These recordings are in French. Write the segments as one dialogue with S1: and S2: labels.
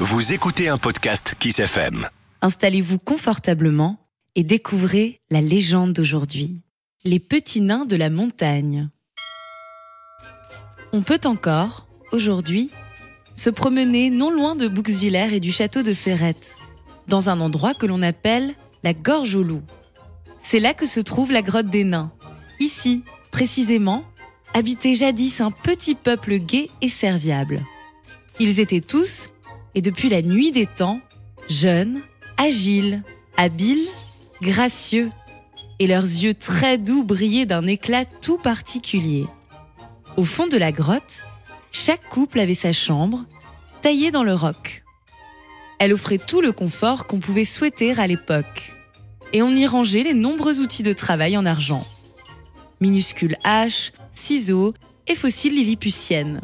S1: Vous écoutez un podcast Kiss FM.
S2: Installez-vous confortablement et découvrez la légende d'aujourd'hui. Les petits nains de la montagne. On peut encore, aujourd'hui, se promener non loin de Bouxwiller et du château de Ferrette, dans un endroit que l'on appelle la Gorge au Loup. C'est là que se trouve la grotte des nains. Ici, précisément, habitait jadis un petit peuple gai et serviable. Ils étaient tous, et depuis la nuit des temps, jeunes, agiles, habiles, gracieux, et leurs yeux très doux brillaient d'un éclat tout particulier. Au fond de la grotte, chaque couple avait sa chambre, taillée dans le roc. Elle offrait tout le confort qu'on pouvait souhaiter à l'époque, et on y rangeait les nombreux outils de travail en argent. Minuscules haches, ciseaux et fossiles lilliputiennes.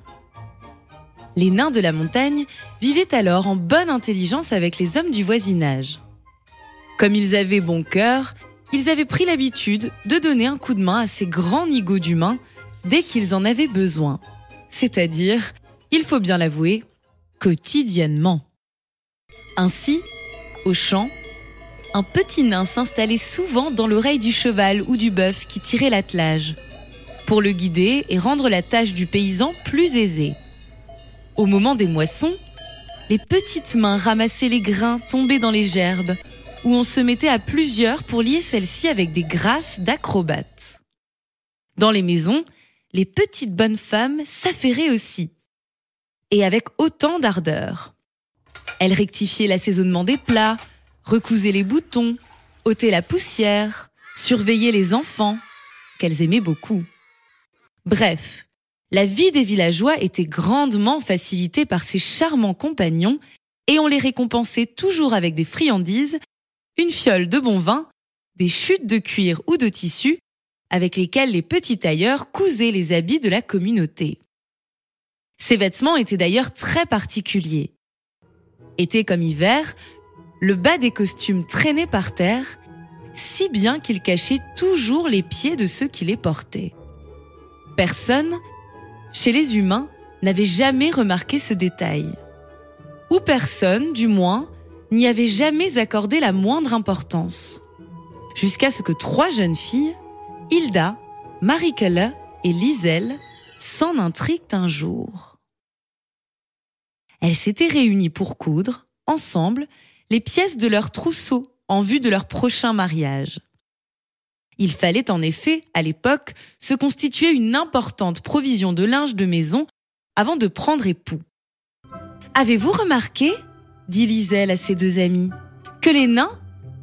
S2: Les nains de la montagne vivaient alors en bonne intelligence avec les hommes du voisinage. Comme ils avaient bon cœur, ils avaient pris l'habitude de donner un coup de main à ces grands nigauds d'humains dès qu'ils en avaient besoin. C'est-à-dire, il faut bien l'avouer, quotidiennement. Ainsi, au champ, un petit nain s'installait souvent dans l'oreille du cheval ou du bœuf qui tirait l'attelage, pour le guider et rendre la tâche du paysan plus aisée. Au moment des moissons, les petites mains ramassaient les grains tombés dans les gerbes, où on se mettait à plusieurs pour lier celles-ci avec des grâces d'acrobates. Dans les maisons, les petites bonnes femmes s'affairaient aussi, et avec autant d'ardeur. Elles rectifiaient l'assaisonnement des plats, recousaient les boutons, ôtaient la poussière, surveillaient les enfants, qu'elles aimaient beaucoup. Bref, la vie des villageois était grandement facilitée par ces charmants compagnons et on les récompensait toujours avec des friandises, une fiole de bon vin, des chutes de cuir ou de tissu, avec lesquelles les petits tailleurs cousaient les habits de la communauté. Ces vêtements étaient d'ailleurs très particuliers. Été comme hiver, le bas des costumes traînait par terre, si bien qu'ils cachaient toujours les pieds de ceux qui les portaient. Personne, chez les humains, n'avait jamais remarqué ce détail. Ou personne, du moins, n'y avait jamais accordé la moindre importance. Jusqu'à ce que trois jeunes filles, Hilda, Marie-Kelle et Liselle, s'en intriguent un jour. Elles s'étaient réunies pour coudre, ensemble, les pièces de leur trousseau en vue de leur prochain mariage. Il fallait en effet, à l'époque, se constituer une importante provision de linge de maison avant de prendre époux. Avez-vous remarqué, dit Liselle à ses deux amis, que les nains,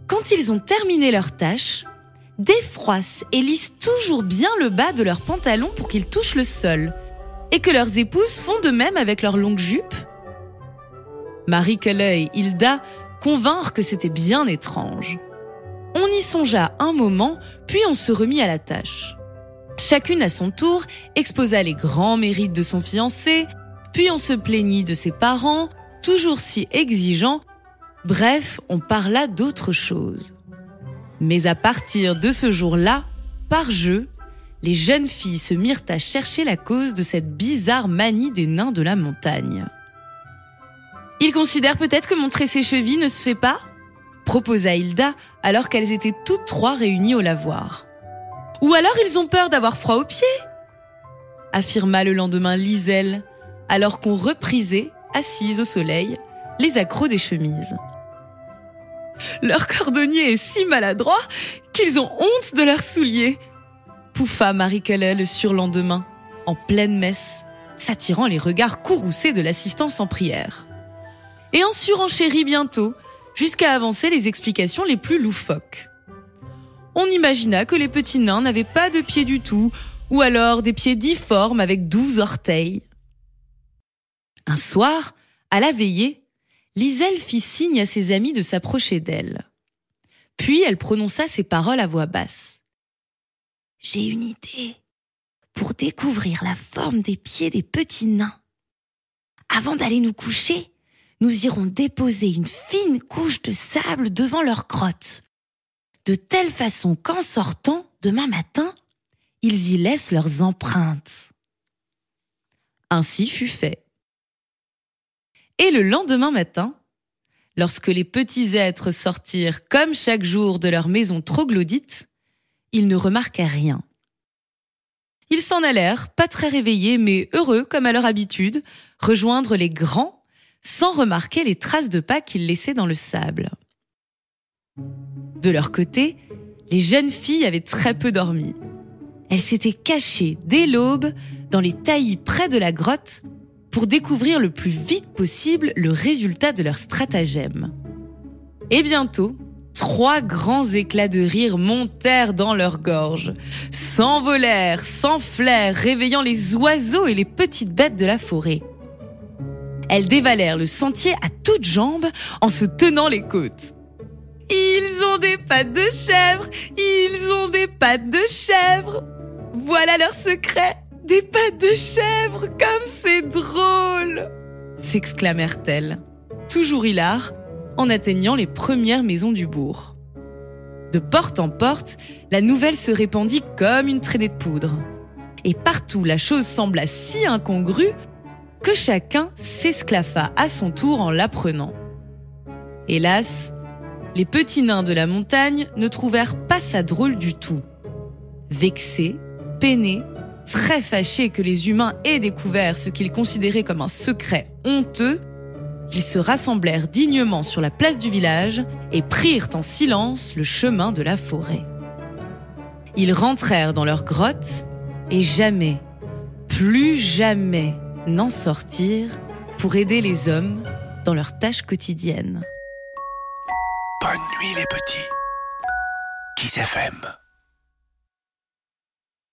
S2: quand ils ont terminé leur tâche, défroissent et lissent toujours bien le bas de leurs pantalons pour qu'ils touchent le sol, et que leurs épouses font de même avec leurs longues jupes? Marie Culley et Hilda convinrent que c'était bien étrange. On y songea un moment, puis on se remit à la tâche. Chacune à son tour exposa les grands mérites de son fiancé, puis on se plaignit de ses parents, toujours si exigeants. Bref, on parla d'autre chose. Mais à partir de ce jour-là, par jeu, les jeunes filles se mirent à chercher la cause de cette bizarre manie des nains de la montagne. Ils considèrent peut-être que montrer ses chevilles ne se fait pas? Proposa Hilda alors qu'elles étaient toutes trois réunies au lavoir. Ou alors ils ont peur d'avoir froid aux pieds affirma le lendemain Liselle, alors qu'on reprisait, assise au soleil, les accros des chemises. Leur cordonnier est si maladroit qu'ils ont honte de leurs souliers, pouffa Marie Keller le surlendemain, en pleine messe, s'attirant les regards courroucés de l'assistance en prière. Et en surenchérit bientôt, jusqu'à avancer les explications les plus loufoques. On imagina que les petits nains n'avaient pas de pieds du tout, ou alors des pieds difformes avec douze orteils. Un soir, à la veillée, Liselle fit signe à ses amis de s'approcher d'elle. Puis elle prononça ces paroles à voix basse. J'ai une idée pour découvrir la forme des pieds des petits nains. Avant d'aller nous coucher, nous irons déposer une fine couche de sable devant leur grotte, de telle façon qu'en sortant, demain matin, ils y laissent leurs empreintes. Ainsi fut fait. Et le lendemain matin, lorsque les petits êtres sortirent comme chaque jour de leur maison troglodyte, ils ne remarquaient rien. Ils s'en allèrent, pas très réveillés, mais heureux comme à leur habitude, rejoindre les grands sans remarquer les traces de pas qu'ils laissaient dans le sable. De leur côté, les jeunes filles avaient très peu dormi. Elles s'étaient cachées dès l'aube dans les taillis près de la grotte pour découvrir le plus vite possible le résultat de leur stratagème. Et bientôt, trois grands éclats de rire montèrent dans leur gorge, s'envolèrent, s'enflèrent, réveillant les oiseaux et les petites bêtes de la forêt. Elles dévalèrent le sentier à toutes jambes en se tenant les côtes. Ils ont des pattes de chèvre Ils ont des pattes de chèvre Voilà leur secret Des pattes de chèvre Comme c'est drôle s'exclamèrent-elles, toujours hilares, en atteignant les premières maisons du bourg. De porte en porte, la nouvelle se répandit comme une traînée de poudre. Et partout, la chose sembla si incongrue que chacun s'esclaffa à son tour en l'apprenant. Hélas, les petits nains de la montagne ne trouvèrent pas ça drôle du tout. Vexés, peinés, très fâchés que les humains aient découvert ce qu'ils considéraient comme un secret honteux, ils se rassemblèrent dignement sur la place du village et prirent en silence le chemin de la forêt. Ils rentrèrent dans leur grotte et jamais, plus jamais, n'en sortirent pour aider les hommes dans leurs tâches quotidiennes.
S1: Bonne nuit les petits. Kiss FM.